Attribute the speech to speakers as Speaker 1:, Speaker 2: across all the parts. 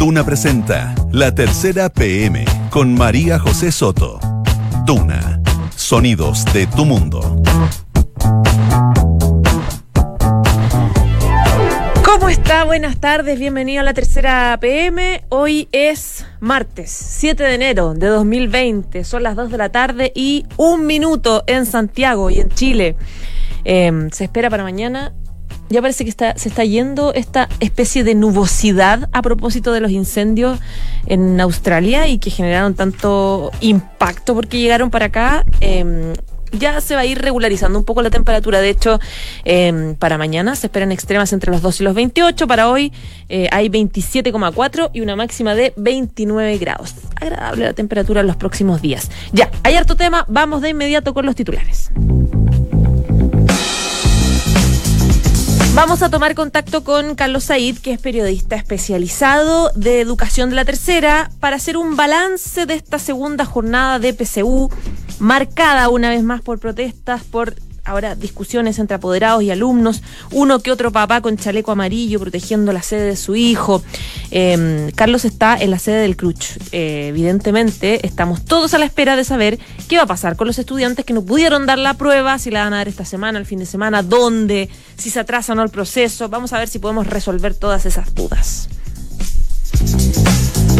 Speaker 1: Duna presenta La Tercera PM con María José Soto. Duna, sonidos de tu mundo.
Speaker 2: ¿Cómo está? Buenas tardes, bienvenido a la tercera PM. Hoy es martes 7 de enero de 2020, son las 2 de la tarde y un minuto en Santiago y en Chile. Em, se espera para mañana ya parece que se está yendo esta especie de nubosidad a propósito de los incendios en Australia y que generaron tanto impacto porque llegaron para acá. Em, ya se va a ir regularizando un poco la temperatura. De hecho, em, para mañana se esperan extremas entre los 2 y los 28. Para hoy eh, hay 27,4 y una máxima de 29 grados. Agradable la temperatura en los próximos días. Ya, hay harto tema. Vamos de inmediato con los titulares. Vamos a tomar contacto con Carlos Said, que es periodista especializado de educación de la tercera, para hacer un balance de esta segunda jornada de PCU, marcada una vez más por protestas, por ahora discusiones entre apoderados y alumnos, uno que otro papá con chaleco amarillo protegiendo la sede de su hijo. Em, Carlos está en la sede del CRUCH. Eh, evidentemente, estamos todos a la espera de saber qué va a pasar con los estudiantes que no pudieron dar la prueba, si la van a dar esta semana, el fin de semana, dónde, si se atrasa o no el proceso. Vamos a ver si podemos resolver todas esas dudas.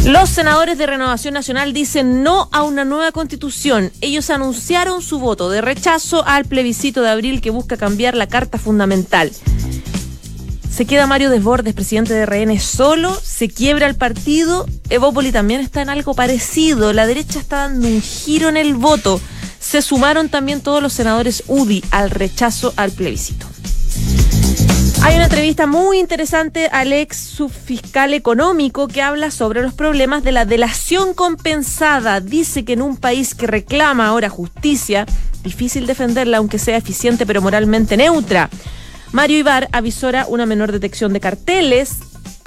Speaker 2: Los senadores de Renovación Nacional dicen no a una nueva constitución. Ellos anunciaron su voto de rechazo al plebiscito de abril que busca cambiar la Carta Fundamental. Se queda Mario Desbordes, presidente de RN, solo, se quiebra el partido. Evópoli también está en algo parecido. La derecha está dando un giro en el voto. Se sumaron también todos los senadores UDI al rechazo al plebiscito. Hay una entrevista muy interesante al ex subfiscal económico que habla sobre los problemas de la delación compensada. Dice que en un país que reclama ahora justicia, difícil defenderla aunque sea eficiente pero moralmente neutra. Mario Ibar avisora una menor detección de carteles,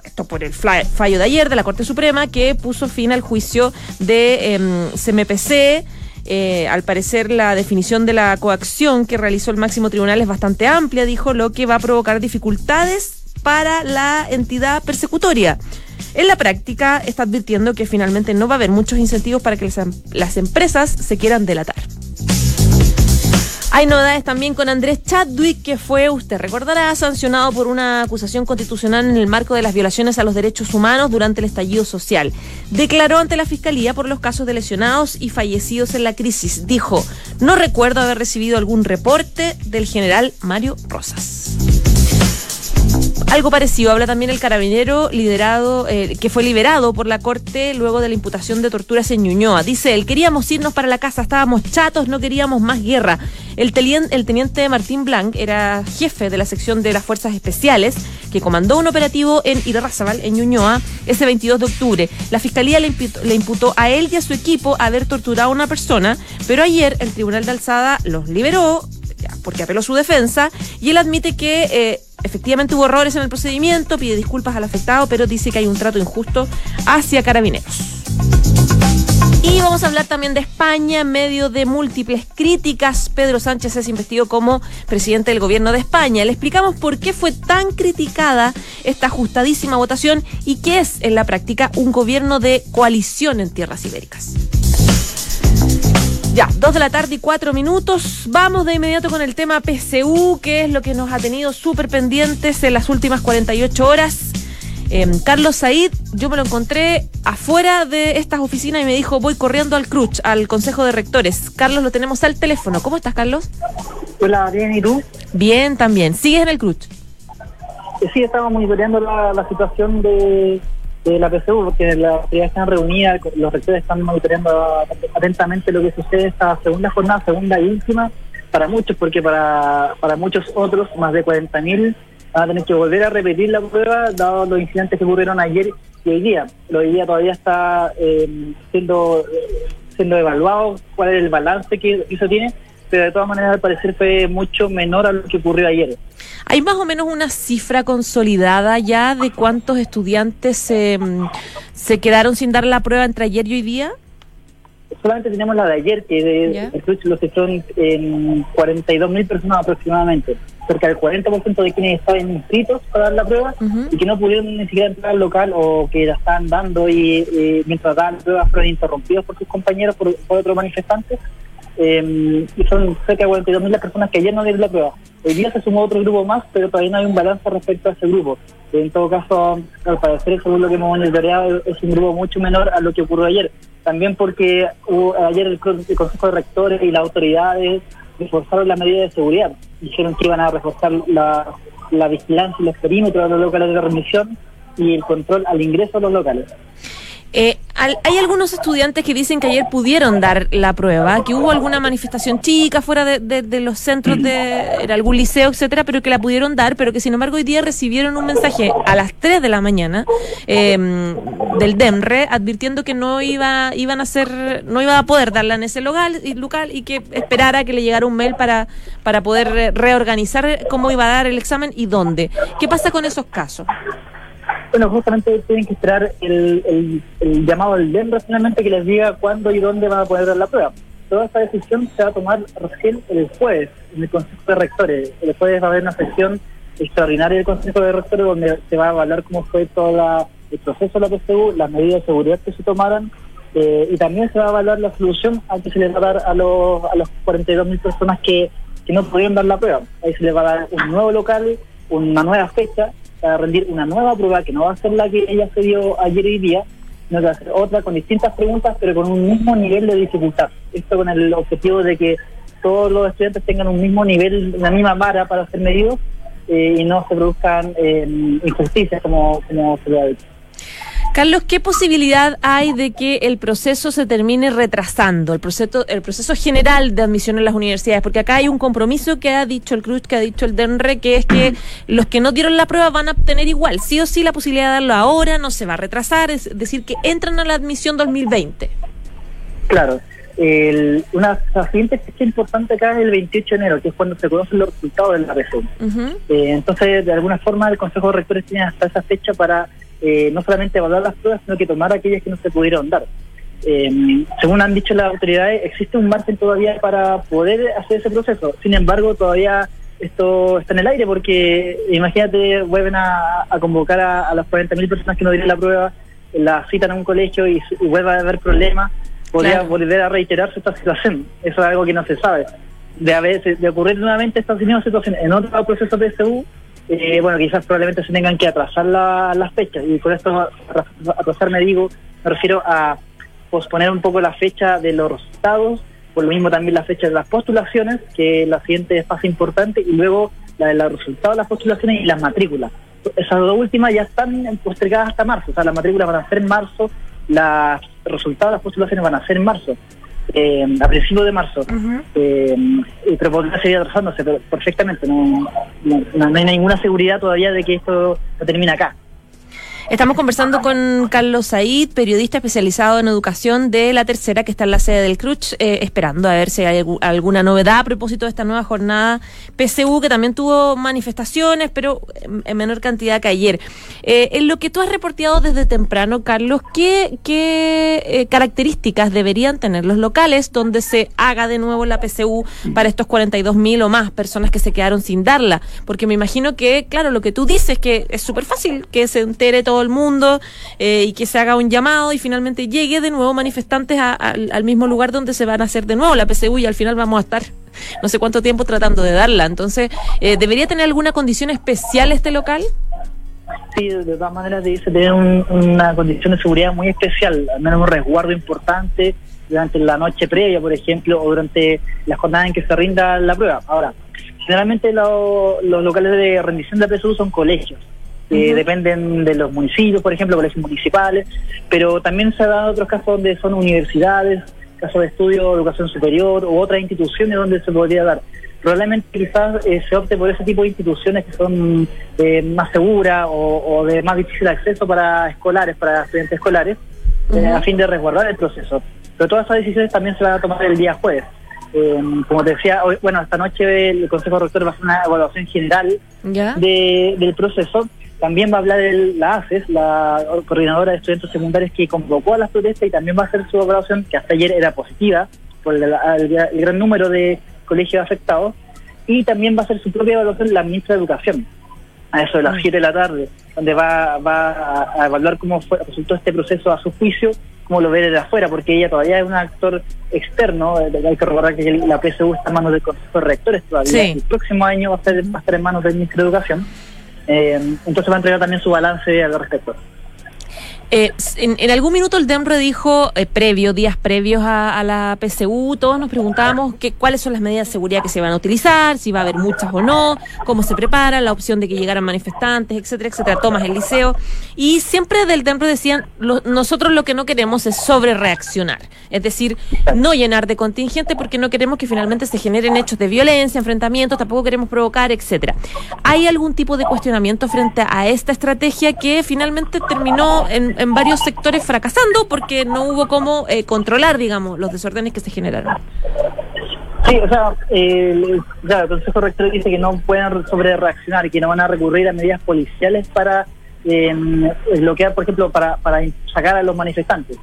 Speaker 2: esto por el fallo de ayer de la Corte Suprema que puso fin al juicio de em, CMPC eh, al parecer la definición de la coacción que realizó el máximo tribunal es bastante amplia, dijo, lo que va a provocar dificultades para la entidad persecutoria. En la práctica está advirtiendo que finalmente no va a haber muchos incentivos para que las em-, empresas se quieran delatar. Hay novedades también con Andrés Chadwick, que fue, usted recordará, sancionado por una acusación constitucional en el marco de las violaciones a los derechos humanos durante el estallido social. Declaró ante la Fiscalía por los casos de lesionados y fallecidos en la crisis. Dijo, no recuerdo haber recibido algún reporte del general Mario Rosas. Algo parecido habla también el carabinero liderado, eh, que fue liberado por la corte luego de la imputación de torturas en Ñuñoa. Dice él, queríamos irnos para la casa, estábamos chatos, no queríamos más guerra. El, teniente, Martín Blanc era jefe de la sección de las fuerzas especiales que comandó un operativo en Irarrázaval, en Ñuñoa, ese 22 de octubre. La fiscalía le imputó, a él y a su equipo haber torturado a una persona, pero ayer el tribunal de alzada los liberó porque apeló su defensa y él admite que eh, efectivamente hubo errores en el procedimiento, pide disculpas al afectado, pero dice que hay un trato injusto hacia carabineros. Y vamos a hablar también de España en medio de múltiples críticas. Pedro Sánchez es investido como presidente del gobierno de España. Le explicamos por qué fue tan criticada esta ajustadísima votación y qué es en la práctica un gobierno de coalición en tierras ibéricas. Ya, dos de la tarde y cuatro minutos. Vamos de inmediato con el tema PCU, que es lo que nos ha tenido súper pendientes en las últimas 48 horas. Em, Carlos Said, yo me lo encontré afuera de estas oficinas y me dijo, voy corriendo al CRUCH, al Consejo de Rectores. Carlos, lo tenemos al teléfono. ¿Cómo estás, Carlos?
Speaker 3: Hola, bien, ¿y tú?
Speaker 2: Bien, también. ¿Sigues en el CRUCH?
Speaker 3: Sí, estamos monitoreando la, la situación de, de la PSU, porque las autoridades están reunidas, los rectores están monitoreando atentamente lo que sucede esta segunda jornada, segunda y última, para muchos, porque para, para muchos otros, más de 40.000, van a tener que volver a repetir la prueba, dado los incidentes que ocurrieron ayer y hoy día. Hoy día todavía está eh, siendo, siendo evaluado cuál es el balance que eso tiene, pero de todas maneras al parecer fue mucho menor a lo que ocurrió ayer.
Speaker 2: ¿Hay más o menos una cifra consolidada ya de cuántos estudiantes se, mm, se quedaron sin dar la prueba entre ayer y hoy día?
Speaker 3: Solamente tenemos la de ayer, que de, los que son en 42 mil personas aproximadamente. cerca del 40% de quienes estaban inscritos para dar la prueba y que no pudieron ni siquiera entrar al local o que la estaban dando y eh, mientras daban la prueba fueron interrumpidos por sus compañeros, por, otros manifestantes. Eh, y son cerca de 42.000 las personas que ayer no dieron la prueba. Hoy día se sumó otro grupo más, pero todavía no hay un balance respecto a ese grupo. En todo caso, al parecer, según lo que hemos monitoreado, es un grupo mucho menor a lo que ocurrió ayer. También porque hubo, ayer el, Consejo de Rectores y las autoridades reforzaron la medida de seguridad. Dijeron que iban a reforzar la, la vigilancia y los perímetros de los locales de remisión y el control al ingreso a los locales.
Speaker 2: Eh, hay algunos estudiantes que dicen que ayer pudieron dar la prueba, que hubo alguna manifestación chica fuera de, los centros de algún liceo, etcétera, pero que la pudieron dar, pero que sin embargo hoy día recibieron un mensaje a las 3 de la mañana em, del DEMRE advirtiendo que no iba iban a hacer no iba a poder darla en ese local y, local y que esperara que le llegara un mail para para poder reorganizar cómo iba a dar el examen y dónde. ¿Qué pasa con esos casos?
Speaker 3: Bueno, justamente tienen que esperar el, llamado del DEM finalmente que les diga cuándo y dónde van a poder dar la prueba. Toda esta decisión se va a tomar recién el jueves en el Consejo de Rectores. El jueves va a haber una sesión extraordinaria del Consejo de Rectores donde se va a evaluar cómo fue todo el proceso de la PSU, las medidas de seguridad que se tomaran eh, y también se va a evaluar la solución a que se les va a dar a los, a los 42.000 personas que, que no pudieron dar la prueba. Ahí se les va a dar un nuevo local, una nueva fecha para rendir una nueva prueba que no va a ser la que ella se dio ayer y día, sino que va a ser otra con distintas preguntas, pero con un mismo nivel de dificultad. Esto con el objetivo de que todos los estudiantes tengan un mismo nivel, una misma vara para ser medidos eh, y no se produzcan eh, injusticias como, como se lo ha dicho.
Speaker 2: Carlos, ¿qué posibilidad hay de que el proceso se termine retrasando, el proceso, el proceso general de admisión en las universidades? Porque acá hay un compromiso que ha dicho el CRUZ, que ha dicho el DENRE, que es que los que no dieron la prueba van a obtener igual, sí o sí, la posibilidad de darlo ahora, no se va a retrasar, es decir, que entran a la admisión 2020.
Speaker 3: Claro. El, una siguiente fecha importante acá es el 28 de enero, que es cuando se conocen los resultados de la reforma. Eh, entonces, de alguna forma, el Consejo de Rectores tiene hasta esa fecha para eh, no solamente evaluar las pruebas, sino que tomar aquellas que no se pudieron dar. Eh, según han dicho las autoridades, existe un margen todavía para poder hacer ese proceso. Sin embargo, todavía esto está en el aire porque, imagínate, vuelven a, convocar a, las 40.000 personas que no dieron la prueba, la citan a un colegio y, vuelve a haber problemas, podría volver a reiterarse esta situación. Eso es algo que no se sabe. De, haber, de ocurrir nuevamente esta situación en otro proceso de PSU, eh, bueno, quizás probablemente se tengan que atrasar las fechas. Y con esto, atrasar me digo, me refiero a posponer un poco la fecha de los resultados, por lo mismo también la fecha de las postulaciones, que la siguiente es más importante, y luego la de los resultados de las postulaciones y las matrículas. Esas dos últimas ya están postergadas hasta marzo, o sea, las matrículas van a ser en marzo, los resultados de las postulaciones van a ser en marzo eh, a principios de marzo. eh, pero podría seguir atrasándose perfectamente. No, no, hay ninguna seguridad todavía de que esto no termine acá.
Speaker 2: Estamos conversando con Carlos Said, periodista especializado en educación de la tercera, que está en la sede del CRUCH, eh, esperando a ver si hay alguna novedad a propósito de esta nueva jornada PCU, que también tuvo manifestaciones, pero en menor cantidad que ayer. Eh, en lo que tú has reporteado desde temprano, Carlos, ¿qué, eh, características deberían tener los locales donde se haga de nuevo la PCU para estos 42 mil o más personas que se quedaron sin darla? Porque me imagino que, claro, lo que tú dices que es súper fácil que se entere todo el mundo eh, y que se haga un llamado y finalmente llegue de nuevo manifestantes al mismo lugar donde se van a hacer de nuevo la PSU y al final vamos a estar no sé cuánto tiempo tratando de darla. Entonces, eh, ¿debería tener alguna condición especial este local?
Speaker 3: Sí, de todas maneras debe tener una condición de seguridad muy especial, al menos un resguardo importante durante la noche previa, por ejemplo, o durante la jornada en que se rinda la prueba. Ahora, generalmente los locales de rendición de PSU son colegios que dependen de los municipios, por ejemplo, colegios municipales, pero también se ha dado otros casos donde son universidades, casos de estudio, educación superior u otras instituciones donde se podría dar. Probablemente quizás eh, se opte por ese tipo de instituciones que son eh, más seguras o, de más difícil acceso para escolares, para estudiantes escolares, eh, a fin de resguardar el proceso. Pero todas esas decisiones también se van a tomar el día jueves. como te decía, hoy, bueno, esta noche el Consejo Rector va a hacer una evaluación general de, del proceso también va a hablar el, la ACES, la coordinadora de estudiantes secundarios que convocó a las protestas y también va a hacer su evaluación, que hasta ayer era positiva por el, gran número de colegios afectados. y también va a hacer su propia evaluación la ministra de Educación, a eso de las 7 de la tarde, donde va, va a, evaluar cómo fue, resultó este proceso a su juicio, cómo lo ve desde afuera, porque ella todavía es un actor externo, hay que recordar que la PSU está en manos del Consejo de Rectores todavía, el próximo año va a, estar, va a estar en manos del ministro de Educación, eh, entonces va a entregar también su balance al respecto.
Speaker 2: Eh, en, algún minuto el DEMRE dijo, eh, previo, días previos a, la PCU, todos nos preguntábamos que, cuáles son las medidas de seguridad que se van a utilizar, si va a haber muchas o no, cómo se prepara, la opción de que llegaran manifestantes, etcétera, etcétera, tomas el liceo. Y siempre del DEMRE decían, nosotros lo que no queremos es sobre reaccionar, es decir, no llenar de contingente porque no queremos que finalmente se generen hechos de violencia, enfrentamientos, tampoco queremos provocar, etcétera. ¿Hay algún tipo de cuestionamiento frente a esta estrategia que finalmente terminó en en varios sectores fracasando porque no hubo cómo eh, controlar, digamos, los desórdenes que se generaron.
Speaker 3: Sí, o sea, el Consejo Rector dice que no pueden sobre reaccionar y que no van a recurrir a medidas policiales para em, bloquear, por ejemplo, para, para sacar a los manifestantes.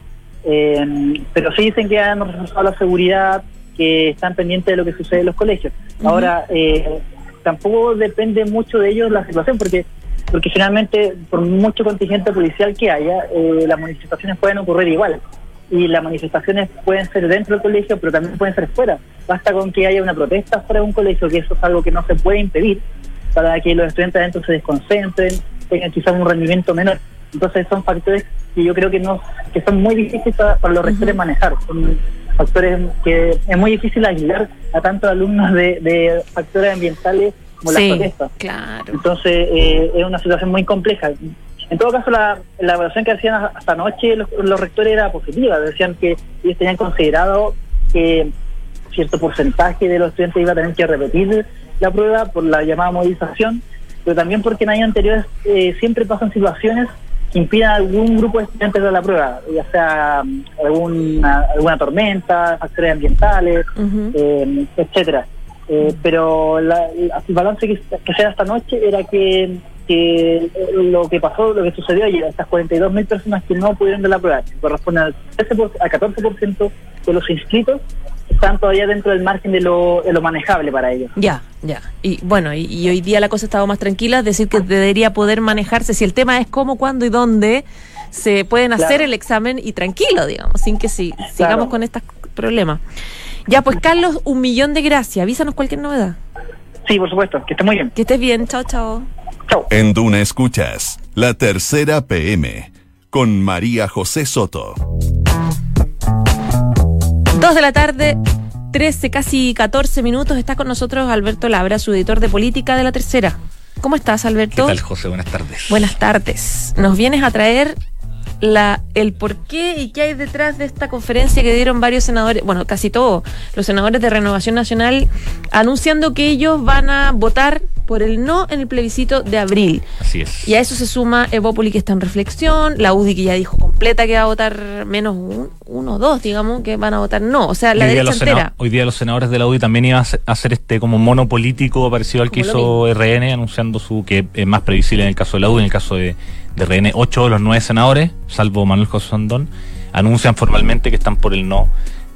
Speaker 3: Em, pero sí dicen que han reforzado la seguridad, que están pendientes de lo que sucede en los colegios. Ahora, eh, tampoco depende mucho de ellos la situación, porque porque finalmente, por mucho contingente policial que haya, eh, las manifestaciones pueden ocurrir igual. Y las manifestaciones pueden ser dentro del colegio, pero también pueden ser fuera. Basta con que haya una protesta fuera de un colegio, que eso es algo que no se puede impedir, para que los estudiantes adentro se desconcentren, tengan quizás un rendimiento menor. Entonces son factores que yo creo que no que son muy difíciles para, los rectores manejar. Son factores que es muy difícil aislar a tantos alumnos de, de factores ambientales como sí,
Speaker 2: Claro.
Speaker 3: Entonces, eh, es una situación muy compleja. En todo caso, la, la evaluación que hacían hasta anoche los, rectores era positiva. Decían que ellos tenían considerado que cierto porcentaje de los estudiantes iba a tener que repetir la prueba por la llamada movilización, pero también porque en años anteriores eh, siempre pasan situaciones que impidan a algún grupo de estudiantes de la prueba, ya sea mm, alguna, alguna tormenta, factores ambientales, eh, etcétera. Eh, pero la, el balance que, que se da esta noche era que, que lo que pasó, lo que sucedió ayer, estas 42.000 personas que no pudieron de la prueba, que corresponde al, 13%, al 14% de los inscritos, están todavía dentro del margen de lo, de lo manejable para ellos.
Speaker 2: Ya, ya. Y bueno, y, hoy día la cosa ha estado más tranquila, es decir, que debería poder manejarse, si el tema es cómo, cuándo y dónde, se pueden hacer el examen y tranquilo, digamos, sin que si, sigamos con estos problemas. Ya, pues Carlos, un millón de gracias. Avísanos cualquier novedad.
Speaker 3: Sí, por supuesto. Que estés muy bien.
Speaker 2: Que estés bien. Chao, chao.
Speaker 3: Chao.
Speaker 1: En Duna Escuchas, la tercera PM, con María José Soto.
Speaker 2: Dos de la tarde, 13, casi 14 minutos. Está con nosotros Alberto Labra, su editor de política de la tercera. ¿Cómo estás, Alberto?
Speaker 4: ¿Qué tal, José? Buenas tardes.
Speaker 2: Buenas tardes. Nos vienes a traer la, el por qué y qué hay detrás de esta conferencia que dieron varios senadores, bueno, casi todos los senadores de Renovación Nacional, anunciando que ellos van a votar por el no en el plebiscito de abril.
Speaker 4: Así es.
Speaker 2: Y a eso se suma Evópoli que está en reflexión, la UDI que ya dijo completa que va a votar menos uno o dos, digamos, que van a votar no. O sea, la derecha entera.
Speaker 4: Hoy día los senadores de la UDI también iban a hacer este como mono político parecido al que hizo RN, anunciando su que es más previsible en el caso de la UDI, en el caso de de RN, ocho de los nueve senadores, salvo Manuel José Sandón, anuncian formalmente que están por el no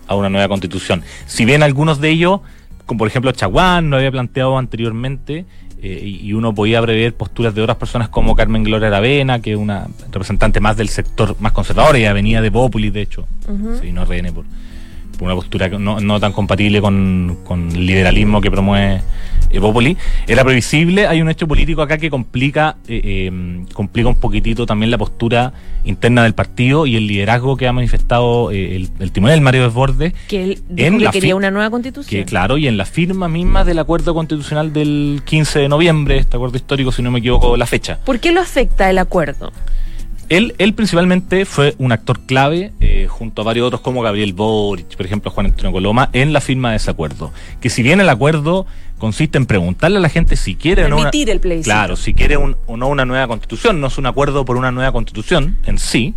Speaker 4: a una nueva constitución. Si bien algunos de ellos, como por ejemplo Chaguán, lo había planteado anteriormente, eh, y uno podía prever posturas de otras personas como Carmen Gloria Aravena, que es una representante más del sector más conservador, y venía de Populi, de hecho, uh no RN por, una postura no, no tan compatible con, con el liberalismo que promueve Evópoli, era previsible. Hay un hecho político acá que complica, eh, em, complica un poquitito también la postura interna del partido y el liderazgo que ha manifestado eh, el, el, timonel Mario Desbordes.
Speaker 2: Que él que quería una nueva constitución.
Speaker 4: Que claro, y en la firma misma del acuerdo constitucional del 15 de noviembre, este acuerdo histórico, si no me equivoco, la fecha.
Speaker 2: ¿Por qué lo afecta el acuerdo?
Speaker 4: Él, él principalmente fue un actor clave, eh, junto a varios otros como Gabriel Boric, por ejemplo Juan Antonio Coloma, en la firma de ese acuerdo. Que si bien el acuerdo consiste en preguntarle a la gente si quiere o no.
Speaker 2: el
Speaker 4: Claro, si quiere un, o no una nueva constitución. No es un acuerdo por una nueva constitución en sí.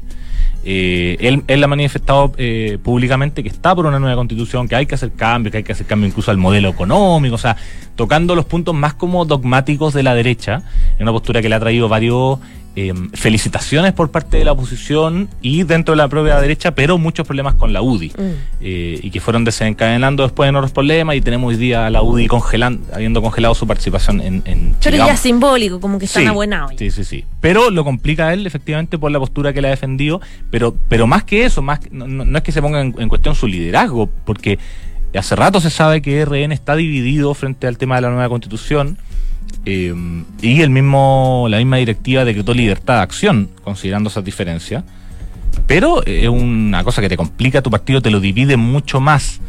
Speaker 4: Eh, él, él, ha manifestado eh, públicamente que está por una nueva constitución, que hay que hacer cambios, que hay que hacer cambio incluso al modelo económico, o sea, tocando los puntos más como dogmáticos de la derecha, en una postura que le ha traído varios eh, felicitaciones por parte de la oposición y dentro de la propia derecha, pero muchos problemas con la UDI.
Speaker 2: Mm.
Speaker 4: eh, y que fueron desencadenando después en otros problemas y tenemos hoy día a la UDI congelando, habiendo congelado su participación en, en
Speaker 2: Pero ya simbólico, como que están
Speaker 4: Sí,
Speaker 2: abuenados.
Speaker 4: Sí, sí, sí. Pero lo complica a él, efectivamente, por la postura que le ha defendido. Pero, pero más que eso, más no, no- no es que se ponga en, en cuestión su liderazgo, porque hace rato se sabe que RN está dividido frente al tema de la nueva constitución. Eh, y el mismo, la misma directiva decretó libertad de acción, considerando esas diferencias. Pero eh, es una cosa que te complica tu partido, te lo divide mucho más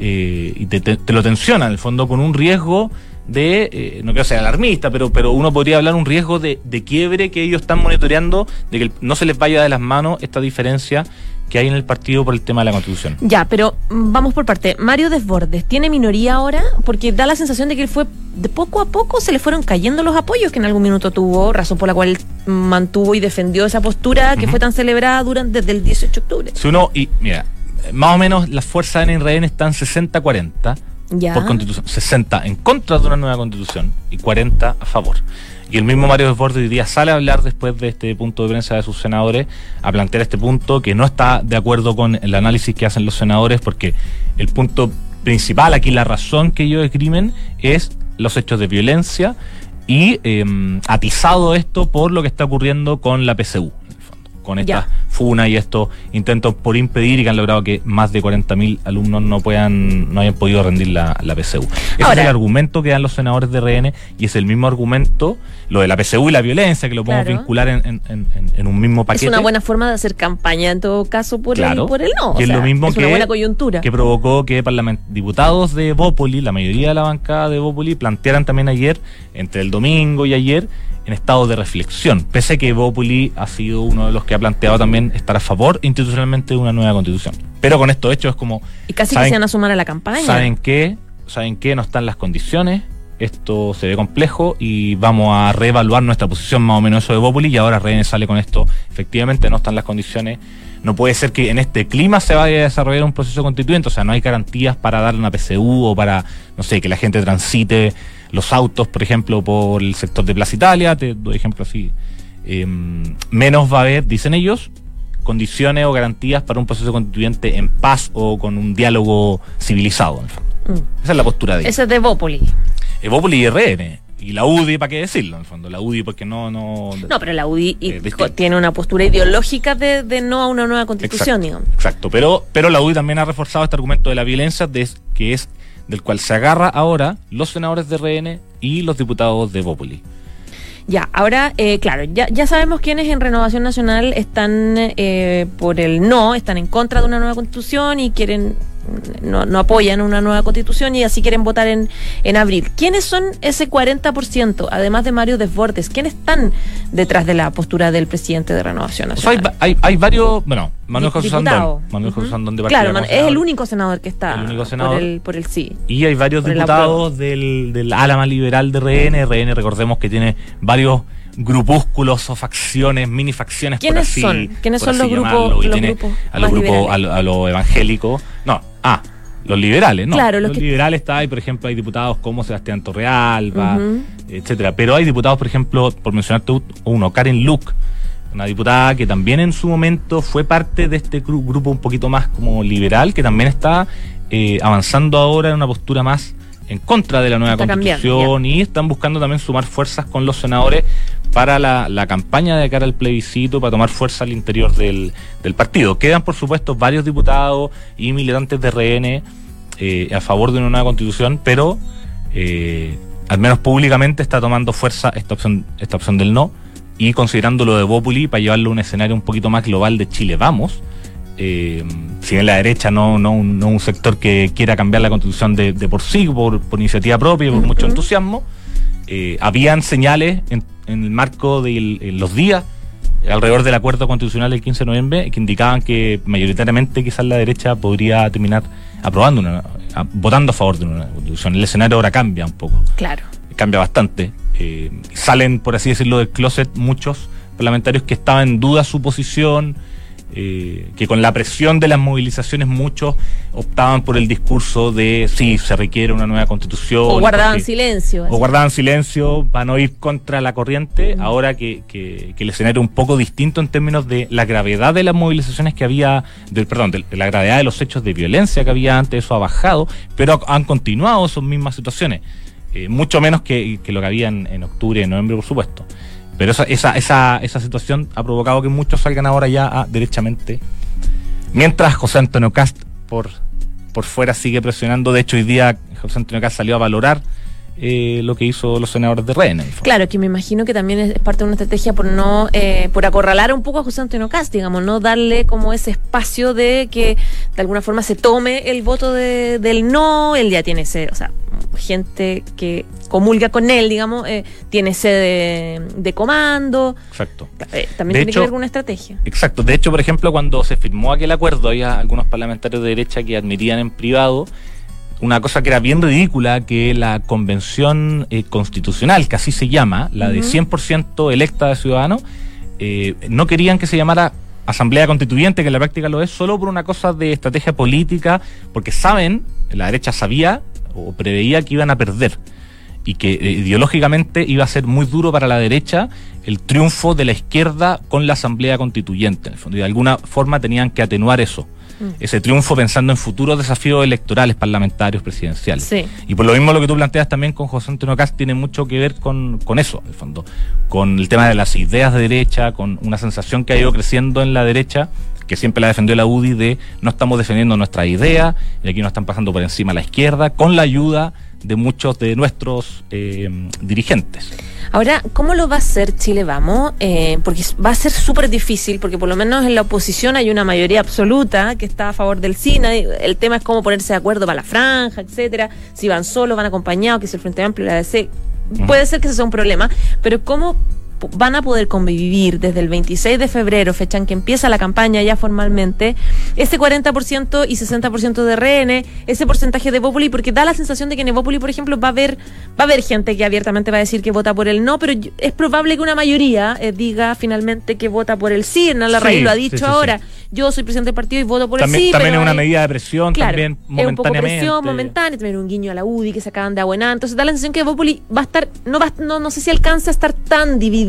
Speaker 4: eh, y te, te- te lo tensiona en el fondo con un riesgo de, eh, no quiero ser alarmista, pero, pero uno podría hablar un riesgo de, de quiebre que ellos están monitoreando, de que no se les vaya de las manos esta diferencia que hay en el partido por el tema de la constitución.
Speaker 2: Ya, pero vamos por parte. Mario Desbordes, ¿tiene minoría ahora? Porque da la sensación de que él fue, de poco a poco se le fueron cayendo los apoyos que en algún minuto tuvo, razón por la cual mantuvo y defendió esa postura que fue tan celebrada durante desde el 18 de octubre.
Speaker 4: Si uno, y mira, más o menos las fuerzas en RN están 60-40 Por constitución, 60 en contra de una nueva constitución y 40 a favor. Y el mismo Mario Desbordes hoy día sale a hablar después de este punto de prensa de sus senadores, a plantear este punto que no está de acuerdo con el análisis que hacen los senadores, porque el punto principal, aquí la razón que ellos escriben es los hechos de violencia y eh, atizado esto por lo que está ocurriendo con la PCU, con esta
Speaker 2: Ya.
Speaker 4: funa y estos intentos por impedir y que han logrado que más de 40.000 alumnos no puedan no hayan podido rendir la, la PCU. Ese
Speaker 2: Ahora-
Speaker 4: es el argumento que dan los senadores de RN y es el mismo argumento, lo de la PCU y la violencia, que lo podemos
Speaker 2: Claro.
Speaker 4: vincular en, en- en- en- en un mismo paquete.
Speaker 2: Es una buena forma de hacer campaña en todo caso por,
Speaker 4: Claro.
Speaker 2: el, por el no.
Speaker 4: Y
Speaker 2: o
Speaker 4: es
Speaker 2: sea,
Speaker 4: lo mismo
Speaker 2: es
Speaker 4: que,
Speaker 2: una buena coyuntura.
Speaker 4: que provocó que parlament- diputados de Bópoli, la mayoría de la bancada de Bópoli, plantearan también ayer, entre el domingo y ayer, en estado de reflexión. Pese a que Bópoli ha sido uno de los que ha planteado también estar a favor institucionalmente de una nueva constitución. Pero con estos hechos es como.
Speaker 2: y casi que
Speaker 4: ¿saben-
Speaker 2: se van a sumar a la campaña.
Speaker 4: ¿Saben qué? ¿Saben qué? No están las condiciones. Esto se ve complejo y vamos a reevaluar nuestra posición más o menos eso de Bópoli y ahora René sale con esto. Efectivamente, no están las condiciones. No puede ser que en este clima se vaya a desarrollar un proceso constituyente, o sea, no hay garantías para dar una PCU o para, no sé, que la gente transite los autos, por ejemplo, por el sector de Plaza Italia, te doy ejemplo así. Eh, menos va a haber, dicen ellos, condiciones o garantías para un proceso constituyente en paz o con un diálogo civilizado. en el fondo.
Speaker 2: Mm.
Speaker 4: Esa es la postura de ellos.
Speaker 2: Ese es de Bópoli.
Speaker 4: Evópoli y RN. Y la UDI, ¿para qué decirlo? En el fondo, la UDI porque no... No,
Speaker 2: No, pero la UDI
Speaker 4: Eh,
Speaker 2: tiene una postura ideológica de, de no a una nueva constitución,
Speaker 4: Exacto,
Speaker 2: digamos.
Speaker 4: exacto. Pero, pero la UDI también ha reforzado este argumento de la violencia, de- que es del cual se agarra ahora los senadores de RN y los diputados de Evópoli.
Speaker 2: Ya, ahora, eh, claro, ya, ya sabemos quiénes en Renovación Nacional están eh, por el no, están en contra de una nueva constitución y quieren, no, no apoyan una nueva constitución y así quieren votar en, en abril. ¿Quiénes son ese 40%, además de Mario Desbordes? ¿Quiénes están detrás de la postura del presidente de Renovación
Speaker 4: O sea, hay,
Speaker 2: Nacional?
Speaker 4: hay, hay varios... Bueno, Manuel José. Sandón. Manuel José
Speaker 2: Ujú.
Speaker 4: Sandón de
Speaker 2: Claro, man- es el único senador que está
Speaker 4: El único senador.
Speaker 2: Por, el, por el sí.
Speaker 4: Y hay varios diputados del, del ala más liberal de RN. RN, recordemos que tiene varios grupúsculos o facciones, mini facciones. por
Speaker 2: ¿Quiénes
Speaker 4: así-
Speaker 2: son? ¿Quiénes
Speaker 4: por
Speaker 2: son
Speaker 4: así
Speaker 2: los grupos- los
Speaker 4: tiene
Speaker 2: grupos
Speaker 4: a los grupos, a lo, a lo evangélicos. No, ah, los liberales, no.
Speaker 2: Claro, los
Speaker 4: los
Speaker 2: que-
Speaker 4: liberales está ahí, por ejemplo, hay diputados como Sebastián Torrealba, etcétera. Pero hay diputados, por ejemplo, por mencionarte uno, Karen Luke, una diputada que también en su momento fue parte de este gru- grupo un poquito más como liberal, que también está eh, avanzando ahora en una postura más en contra de la nueva
Speaker 2: Está cambiando,
Speaker 4: constitución y están buscando también sumar fuerzas con los senadores para la, la campaña de cara al plebiscito, para tomar fuerza al interior del, del partido. Quedan, por supuesto, varios diputados y militantes de RN eh, a favor de una nueva constitución, pero eh, al menos públicamente está tomando fuerza esta opción, esta opción del no y considerando lo de Bópoli para llevarlo a un escenario un poquito más global de Chile Vamos. Eh, si bien la derecha no, no, un- no un sector que quiera cambiar la constitución de, de por sí, por, por iniciativa propia y por mucho entusiasmo, eh, habían señales en, en el marco de los días alrededor del acuerdo constitucional del 15 de noviembre que indicaban que mayoritariamente quizás la derecha podría terminar aprobando una, votando a favor de una constitución. El escenario ahora cambia un poco
Speaker 2: Claro.
Speaker 4: cambia bastante. Eh, salen, por así decirlo, del closet muchos parlamentarios que estaban en duda su posición eh, que con la presión de las movilizaciones muchos optaban por el discurso de sí, se requiere una nueva constitución.
Speaker 2: O guardaban silencio.
Speaker 4: O guardaban silencio para no ir contra la corriente, ahora que, que, el escenario es un poco distinto en términos de la gravedad de las movilizaciones que había, del, perdón, de la gravedad de los hechos de violencia que había antes, eso ha bajado, pero han continuado esas mismas situaciones. Eh, mucho menos que, lo que había en, en octubre y en noviembre, por supuesto. Pero esa, esa, esa, esa situación ha provocado que muchos salgan ahora ya derechamente. Mientras José Antonio Cast por, por fuera sigue presionando. De hecho, hoy día José Antonio Cast salió a valorar eh, lo que hizo los senadores de Reina.
Speaker 2: Claro, que me imagino que también es parte de una estrategia por no, eh, por acorralar un poco a José Antonio Cast, digamos, no darle como ese espacio de que de alguna forma se tome el voto de, del no, él ya tiene ese, o sea, gente que comulga con él, digamos, eh, tiene sede de, comando.
Speaker 4: Exacto.
Speaker 2: también tiene que ver con una estrategia.
Speaker 4: Exacto. De hecho, por ejemplo, cuando se firmó aquel acuerdo, había algunos parlamentarios de derecha que admitían en privado una cosa que era bien ridícula, que la convención eh, constitucional, que así se llama, la de 100% electa de ciudadanos, eh, no querían que se llamara Asamblea Constituyente, que en la práctica lo es, solo por una cosa de estrategia política, porque saben, la derecha sabía o preveía que iban a perder y que eh, ideológicamente iba a ser muy duro para la derecha el triunfo de la izquierda con la Asamblea Constituyente, en el fondo, y de alguna forma tenían que atenuar eso. Mm. ese triunfo pensando en futuros desafíos electorales parlamentarios presidenciales. Y por lo mismo lo que tú planteas también con José Antonio Cast tiene mucho que ver con, con eso, en el fondo, con el tema de las ideas de derecha, con una sensación que ha ido creciendo en la derecha que siempre la defendió la UDI de no estamos defendiendo nuestra idea y aquí nos están pasando por encima a la izquierda con la ayuda de muchos de nuestros eh, dirigentes.
Speaker 2: Ahora, ¿cómo lo va a hacer Chile Vamos? Eh, porque va a ser súper difícil, porque por lo menos en la oposición hay una mayoría absoluta que está a favor del cine. El tema es cómo ponerse de acuerdo para la franja, etcétera. Si van solos, van acompañados, que es el Frente Amplio la DC. Puede ser que ese sea un problema, pero ¿cómo van a poder convivir desde el 26 de febrero, fecha en que empieza la campaña ya formalmente, ese 40% y 60% de RN, ese porcentaje de Evópoli, porque da la sensación de que en Evópoli, por ejemplo, va a haber va a haber gente que abiertamente va a decir que vota por el no, pero es probable que una mayoría eh, diga finalmente que vota por el sí. En la raíz lo ha dicho ahora. Yo soy presidente del partido y voto por
Speaker 4: el
Speaker 2: sí.
Speaker 4: También es una medida de presión, también momentáneamente. Es un poco presión
Speaker 2: momentánea, también un guiño a la UDI que se acaban de abonar. Entonces da la sensación que Evópoli va a estar, no, va, no, no sé si alcanza a estar tan dividido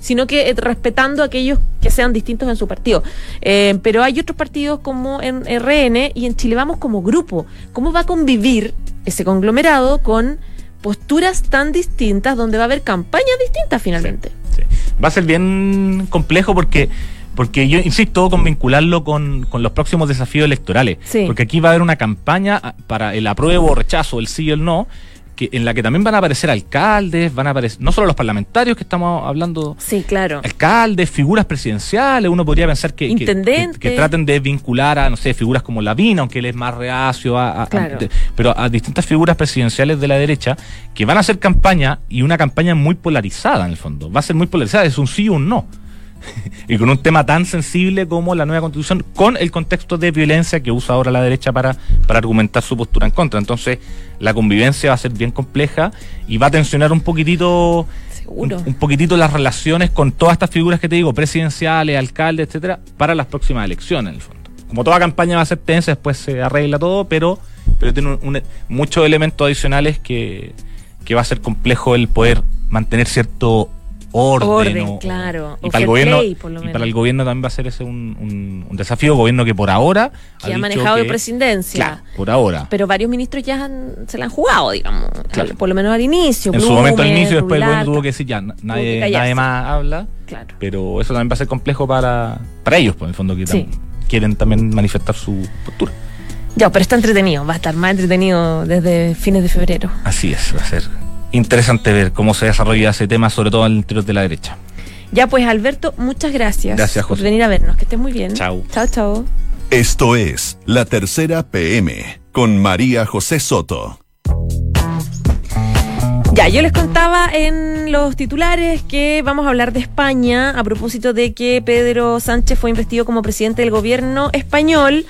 Speaker 2: sino que eh, respetando a aquellos que sean distintos en su partido. Eh, pero hay otros partidos como en RN y en Chile Vamos como grupo. ¿Cómo va a convivir ese conglomerado con posturas tan distintas donde va a haber campañas distintas finalmente?
Speaker 4: Va a ser bien complejo porque porque yo insisto con vincularlo con, con los próximos desafíos electorales. Porque aquí va a haber una campaña para el apruebo o rechazo, el sí y el no, en la que también van a aparecer alcaldes, van a aparecer no solo los parlamentarios que estamos hablando,
Speaker 2: sí, claro,
Speaker 4: alcaldes, figuras presidenciales, uno podría pensar que, que, traten de vincular a, no sé, figuras como Lavina, aunque él es más reacio, a, pero a distintas figuras presidenciales de la derecha que van a hacer campaña y una campaña muy polarizada en el fondo, va a ser muy polarizada, es un sí o un no. y con un tema tan sensible como la nueva constitución, con el contexto de violencia que usa ahora la derecha para, para argumentar su postura en contra. Entonces, la convivencia va a ser bien compleja y va a tensionar un poquitito. Un, poquitito las relaciones con todas estas figuras que te digo, presidenciales, alcaldes, etcétera, para las próximas elecciones, en el fondo. Como toda campaña va a ser tensa, después se arregla todo, pero, pero tiene muchos elementos adicionales que, que va a ser complejo el poder mantener cierto orden.
Speaker 2: claro.
Speaker 4: Y para, el gobierno, y para el gobierno también va a ser ese un, un, desafío. Gobierno que por ahora.
Speaker 2: Que ha, manejado de presidencia.
Speaker 4: Claro, por ahora.
Speaker 2: Pero varios ministros ya se la han jugado, digamos. Por lo menos al inicio.
Speaker 4: En su momento al inicio, después el gobierno tuvo que decir ya, nadie, nadie más habla. Claro. Pero eso también va a ser complejo para, para ellos, por pues, el fondo, que quieren también manifestar su postura.
Speaker 2: Ya, pero está entretenido, va a estar más entretenido desde fines de febrero.
Speaker 4: Así es, va a ser interesante ver cómo se desarrolla ese tema, sobre todo al interior de la derecha.
Speaker 2: Ya pues Alberto, muchas gracias,
Speaker 4: gracias
Speaker 2: por venir a vernos. Que estés muy bien.
Speaker 4: Chao.
Speaker 2: Chao, chao.
Speaker 1: Esto es La Tercera PM con María José Soto.
Speaker 2: Ya, yo les contaba en los titulares que vamos a hablar de España a propósito de que Pedro Sánchez fue investido como presidente del gobierno español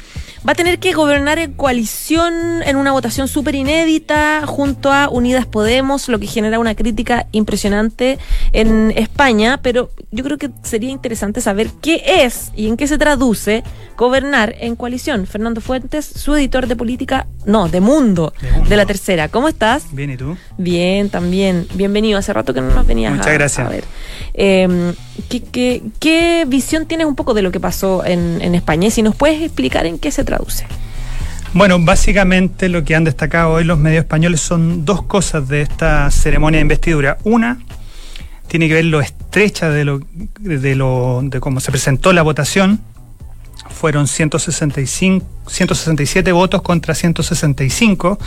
Speaker 2: va a tener que gobernar en coalición en una votación súper inédita junto a Unidas Podemos, lo que genera una crítica impresionante en España, pero yo creo que sería interesante saber qué es y en qué se traduce gobernar en coalición. Fernando Fuentes, su editor de política, no, de mundo, de, la tercera. ¿Cómo estás?
Speaker 5: Bien, ¿y tú?
Speaker 2: Bien, también. Bienvenido. Hace rato que no nos venías
Speaker 5: Muchas gracias.
Speaker 2: a ver. Eh, ¿qué, qué, visión tienes un poco de lo que pasó en, en España? Y si nos puedes explicar en qué se traduce.
Speaker 5: Bueno, básicamente lo que han destacado hoy los medios españoles son dos cosas de esta ceremonia de investidura. Una tiene que ver lo estrecha de lo de lo de cómo se presentó la votación. Fueron 165 167 votos contra 165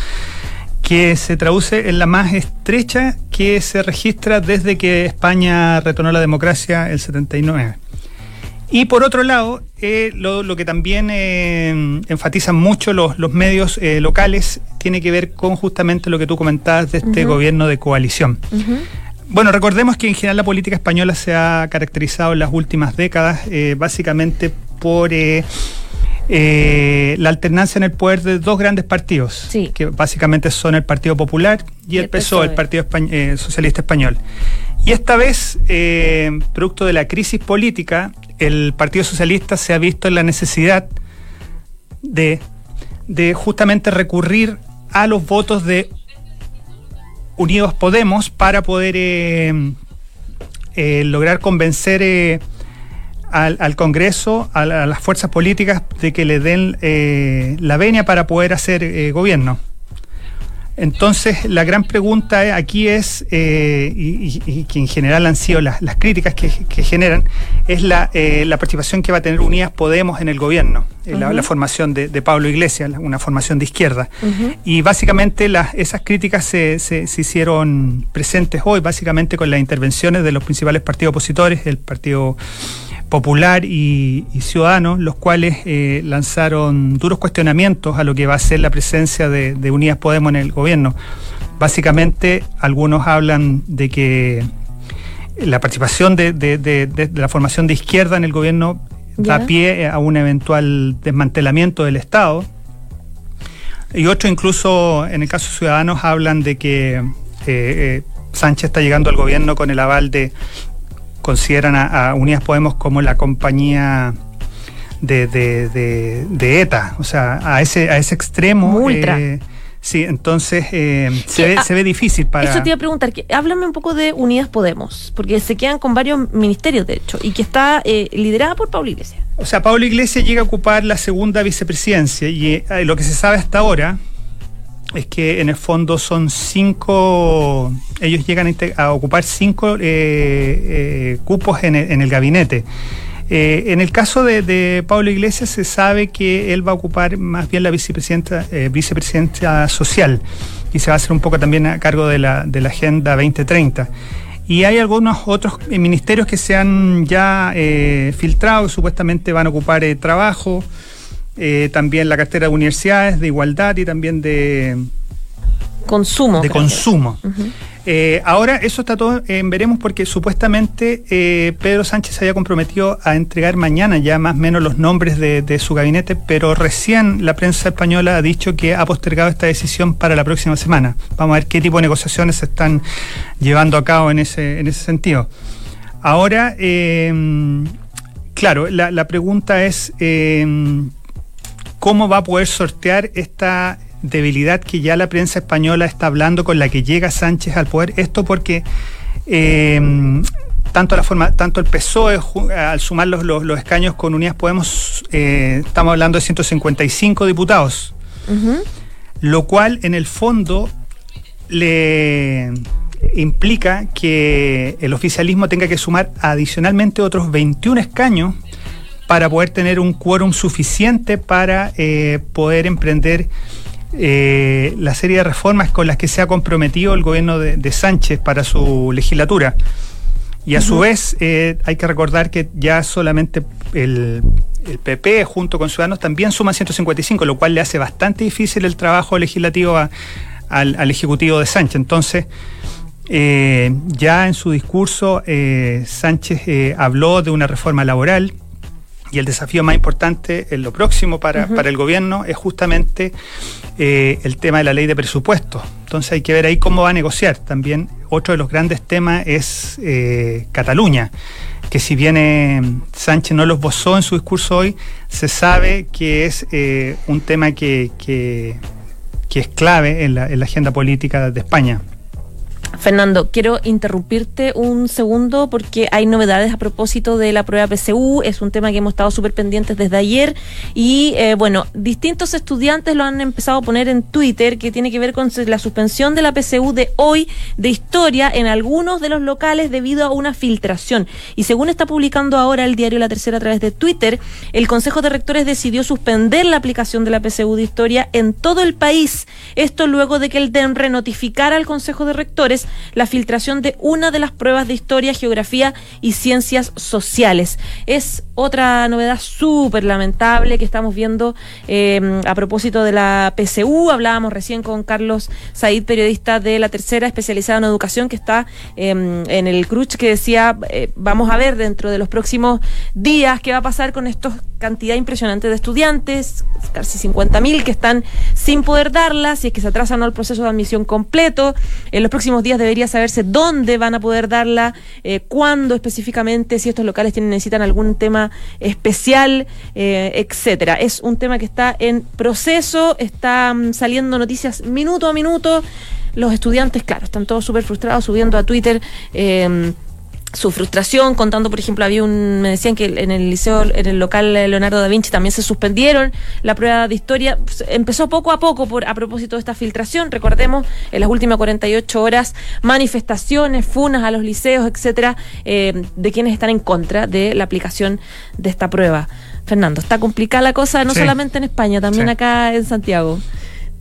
Speaker 5: que se traduce en la más estrecha que se registra desde que España retornó la democracia el 79. Y por otro lado, eh, lo, que también eh, enfatizan mucho los, medios eh, locales tiene que ver con justamente lo que tú comentabas de este gobierno de coalición. Bueno, recordemos que en general la política española se ha caracterizado en las últimas décadas básicamente por la alternancia en el poder de dos grandes partidos, que básicamente son el Partido Popular y, el, PSOE, el Partido Socialista Español. Y esta vez, producto de la crisis política, el Partido Socialista se ha visto en la necesidad de, justamente recurrir a los votos de Unidos Podemos para poder eh, eh, lograr convencer eh, al, Congreso, a, las fuerzas políticas, de que le den la venia para poder hacer gobierno. Entonces, la gran pregunta aquí es, eh, y, que en general han sido las, críticas que, generan, es eh, la, participación que va a tener Unidas Podemos en el gobierno, eh, la, formación de, Pablo Iglesias, una formación de izquierda. Y básicamente las, esas críticas se, se, hicieron presentes hoy, básicamente con las intervenciones de los principales partidos opositores, el Partido Popular y, Ciudadanos, los cuales eh, lanzaron duros cuestionamientos a lo que va a ser la presencia de, Unidas Podemos en el gobierno. Básicamente, algunos hablan de que la participación de, la formación de izquierda en el gobierno da pie a un eventual desmantelamiento del Estado. Y otros, incluso en el caso de Ciudadanos, hablan de que eh, eh, Sánchez está llegando al gobierno con el aval de, consideran a, Unidas Podemos como la compañía de, de, ETA, o sea, a ese, a ese extremo.
Speaker 2: Ultra. Eh,
Speaker 5: sí, entonces eh, se, ve, ah, se, ve, difícil para...
Speaker 2: Eso te iba a preguntar, que, háblame un poco de Unidas Podemos, porque se quedan con varios ministerios, de hecho, y que está eh, liderada por Pablo Iglesias.
Speaker 5: O sea, Pablo Iglesias llega a ocupar la segunda vicepresidencia y lo que se sabe hasta ahora es que en el fondo son cinco, ellos llegan a, ocupar cinco eh, eh, cupos en el, gabinete. Eh, en el caso de, Pablo Iglesias se sabe que él va a ocupar más bien la vicepresidenta, vicepresidenta social y se va a hacer un poco también a cargo de la, de la Agenda 2030. Y hay algunos otros ministerios que se han ya filtrado, supuestamente van a ocupar trabajo, eh, también la cartera de universidades, de igualdad y también de
Speaker 2: consumo.
Speaker 5: De consumo. Eh, ahora eso está todo en veremos porque supuestamente eh, Pedro Sánchez se había comprometido a entregar mañana ya más o menos los nombres de, su gabinete, pero recién la prensa española ha dicho que ha postergado esta decisión para la próxima semana. Vamos a ver qué tipo de negociaciones se están llevando a cabo en ese, en ese sentido. Ahora, claro, la, la, pregunta es cómo va a poder sortear esta debilidad que ya la prensa española está hablando con la que llega Sánchez al poder. Esto porque em, tanto la forma, tanto el PSOE al sumar los, escaños con Unidas Podemos, eh, estamos hablando de 155 diputados, lo cual en el fondo le implica que el oficialismo tenga que sumar adicionalmente otros 21 escaños para poder tener un quórum suficiente para eh, poder emprender eh, la serie de reformas con las que se ha comprometido el gobierno de, Sánchez para su legislatura. Y a su vez eh, hay que recordar que ya solamente el, PP junto con Ciudadanos también suma 155, lo cual le hace bastante difícil el trabajo legislativo al, Ejecutivo de Sánchez. Entonces, ya en su discurso, Sánchez habló de una reforma laboral y el desafío más importante en lo próximo para, el gobierno es justamente eh, el tema de la ley de presupuesto. Entonces hay que ver ahí cómo va a negociar. También otro de los grandes temas es eh, Cataluña, que si bien eh, Sánchez no lo esbozó en su discurso hoy, se sabe que es un tema que, que, es clave en la, en la agenda política de España.
Speaker 2: Fernando, quiero interrumpirte un segundo porque hay novedades a propósito de la prueba PCU. Es un tema que hemos estado súper pendientes desde ayer y, eh, bueno, distintos estudiantes lo han empezado a poner en Twitter que tiene que ver con la suspensión de la PCU de hoy de historia en algunos de los locales debido a una filtración. Y según está publicando ahora el diario La Tercera a través de Twitter, el Consejo de Rectores decidió suspender la aplicación de la PCU de historia en todo el país. Esto luego de que el DENRE notificara al Consejo de Rectores la filtración de una de las pruebas de historia, geografía y ciencias sociales. Es otra novedad súper lamentable que estamos viendo em, a propósito de la PCU. Hablábamos recién con Carlos Said, periodista de la tercera especializada en educación, que está em, en el CRUCH, que decía, eh, vamos a ver dentro de los próximos días qué va a pasar con esta cantidad impresionante de estudiantes, casi 50.000 que están sin poder darlas, si es que se atrasa o no el proceso de admisión completo. En los próximos días debería saberse dónde van a poder darla, eh, cuándo específicamente, si estos locales tienen, necesitan algún tema especial, eh, etcétera. Es un tema que está en proceso, están mm, saliendo noticias minuto a minuto. Los estudiantes, claro, están todos súper frustrados subiendo a Twitter. Eh, su frustración, contando, por ejemplo, había un, me decían que en el liceo, en el local Leonardo da Vinci también se suspendieron la prueba de historia. Pues, empezó poco a poco por, a propósito de esta filtración. Recordemos, en las últimas 48 horas, manifestaciones, funas a los liceos, etcétera, eh, de quienes están en contra de la aplicación de esta prueba. Fernando, está complicada la cosa, no solamente en España, también acá en Santiago.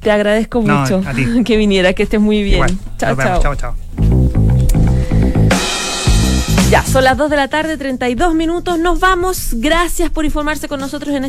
Speaker 2: Te agradezco mucho que viniera, que estés muy bien. chao, chao. chao, chao. Ya, son las 2 de la tarde, 32 minutos. Nos vamos. Gracias por informarse con nosotros en este